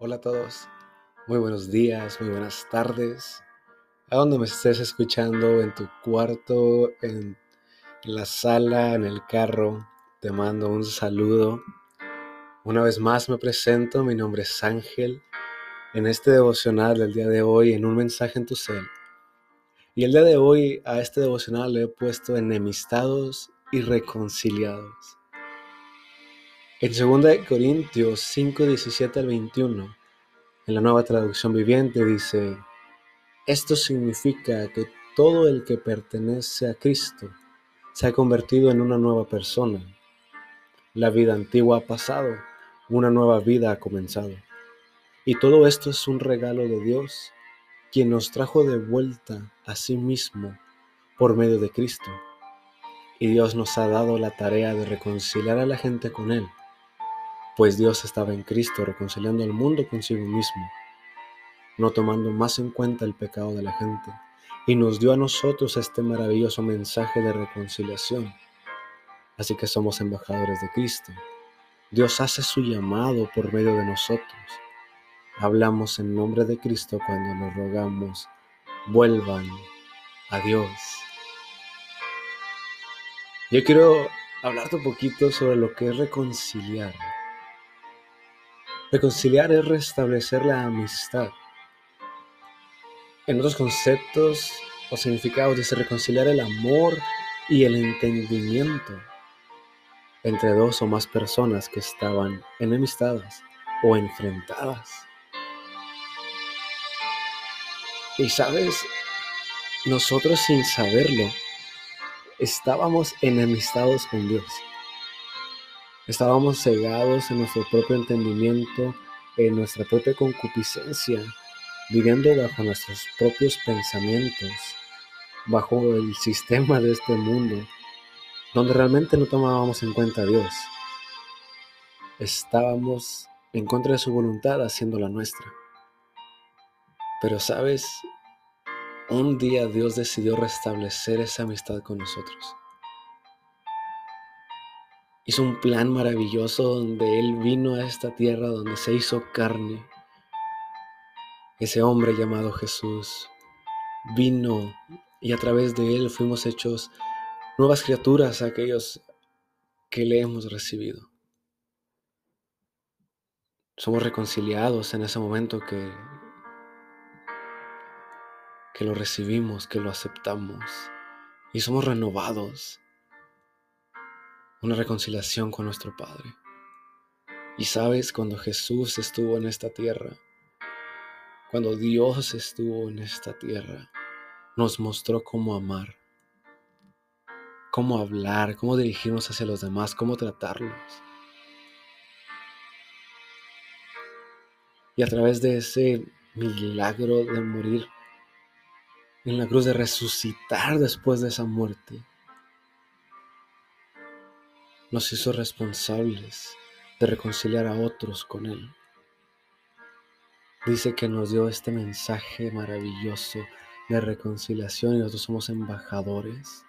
Hola a todos, muy buenos días, muy buenas tardes. A donde me estés escuchando, en tu cuarto, en, la sala, en el carro, te mando un saludo. Una vez más me presento, mi nombre es Ángel. En este devocional del día de hoy, en un mensaje en tu cel. Y el día de hoy a este devocional le he puesto enemistados y reconciliados. En 2 Corintios 5, 17 al 21, en la nueva traducción viviente dice, esto significa que todo el que pertenece a Cristo se ha convertido en una nueva persona. La vida antigua ha pasado, una nueva vida ha comenzado. Y todo esto es un regalo de Dios, quien nos trajo de vuelta a sí mismo por medio de Cristo. Y Dios nos ha dado la tarea de reconciliar a la gente con Él pues Dios estaba en Cristo reconciliando al mundo consigo mismo, no tomando más en cuenta el pecado de la gente, y nos dio a nosotros este maravilloso mensaje de reconciliación. Así que somos embajadores de Cristo. Dios hace su llamado por medio de nosotros. Hablamos en nombre de Cristo cuando nos rogamos, vuelvan a Dios. Yo quiero hablarte un poquito sobre lo que es reconciliar. Reconciliar es restablecer la amistad. En otros conceptos o significados dice reconciliar el amor y el entendimiento entre dos o más personas que estaban enemistadas o enfrentadas. Y sabes, nosotros sin saberlo, estábamos enemistados con Dios. Estábamos cegados en nuestro propio entendimiento, en nuestra propia concupiscencia, viviendo bajo nuestros propios pensamientos, bajo el sistema de este mundo, donde realmente no tomábamos en cuenta a Dios. Estábamos en contra de su voluntad haciendo la nuestra. Pero sabes, un día Dios decidió restablecer esa amistad con nosotros hizo un plan maravilloso donde Él vino a esta tierra, donde se hizo carne. Ese hombre llamado Jesús vino y a través de Él fuimos hechos nuevas criaturas, aquellos que le hemos recibido. Somos reconciliados en ese momento que, que lo recibimos, que lo aceptamos y somos renovados una reconciliación con nuestro Padre. Y sabes, cuando Jesús estuvo en esta tierra, cuando Dios estuvo en esta tierra, nos mostró cómo amar, cómo hablar, cómo dirigirnos hacia los demás, cómo tratarlos. Y a través de ese milagro de morir en la cruz, de resucitar después de esa muerte, nos hizo responsables de reconciliar a otros con Él. Dice que nos dio este mensaje maravilloso de reconciliación y nosotros somos embajadores.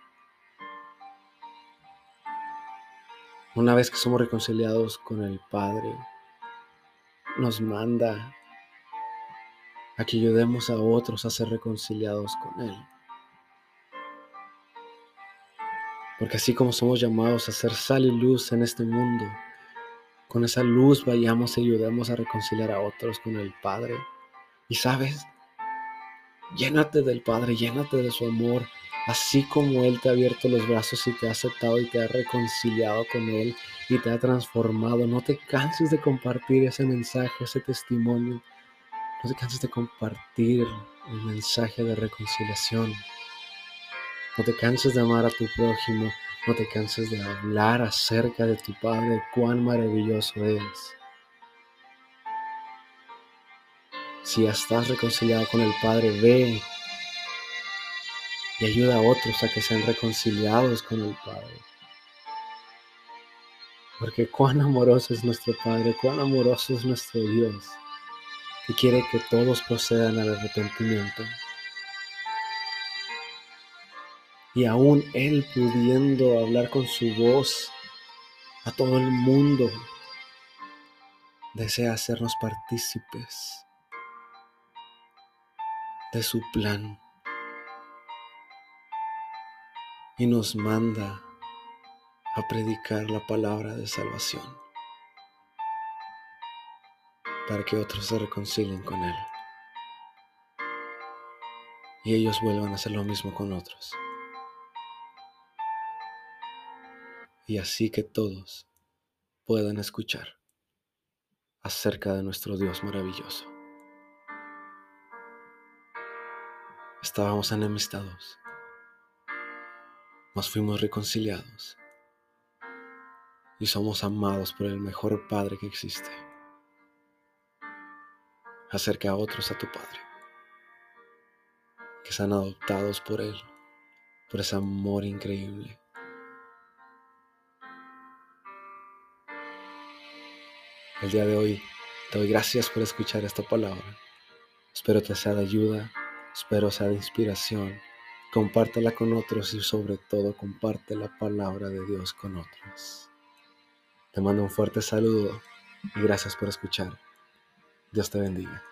Una vez que somos reconciliados con el Padre, nos manda a que ayudemos a otros a ser reconciliados con Él. Porque así como somos llamados a ser sal y luz en este mundo, con esa luz vayamos y ayudemos a reconciliar a otros con el Padre. Y sabes, llénate del Padre, llénate de su amor, así como Él te ha abierto los brazos y te ha aceptado y te ha reconciliado con Él y te ha transformado. No te canses de compartir ese mensaje, ese testimonio. No te canses de compartir el mensaje de reconciliación. No te canses de amar a tu prójimo. No te canses de hablar acerca de tu Padre, cuán maravilloso es. Si estás reconciliado con el Padre, ve y ayuda a otros a que sean reconciliados con el Padre. Porque cuán amoroso es nuestro Padre, cuán amoroso es nuestro Dios, que quiere que todos procedan al arrepentimiento y aún Él pudiendo hablar con su voz a todo el mundo, desea hacernos partícipes de su plan y nos manda a predicar la palabra de salvación para que otros se reconcilien con Él y ellos vuelvan a hacer lo mismo con otros. Y así que todos puedan escuchar acerca de nuestro Dios maravilloso. Estábamos enemistados, nos fuimos reconciliados y somos amados por el mejor Padre que existe. Acerca a otros a tu Padre, que sean adoptados por Él, por ese amor increíble. El día de hoy te doy gracias por escuchar esta palabra. Espero que sea de ayuda, espero sea de inspiración. Compártela con otros y sobre todo comparte la palabra de Dios con otros. Te mando un fuerte saludo y gracias por escuchar. Dios te bendiga.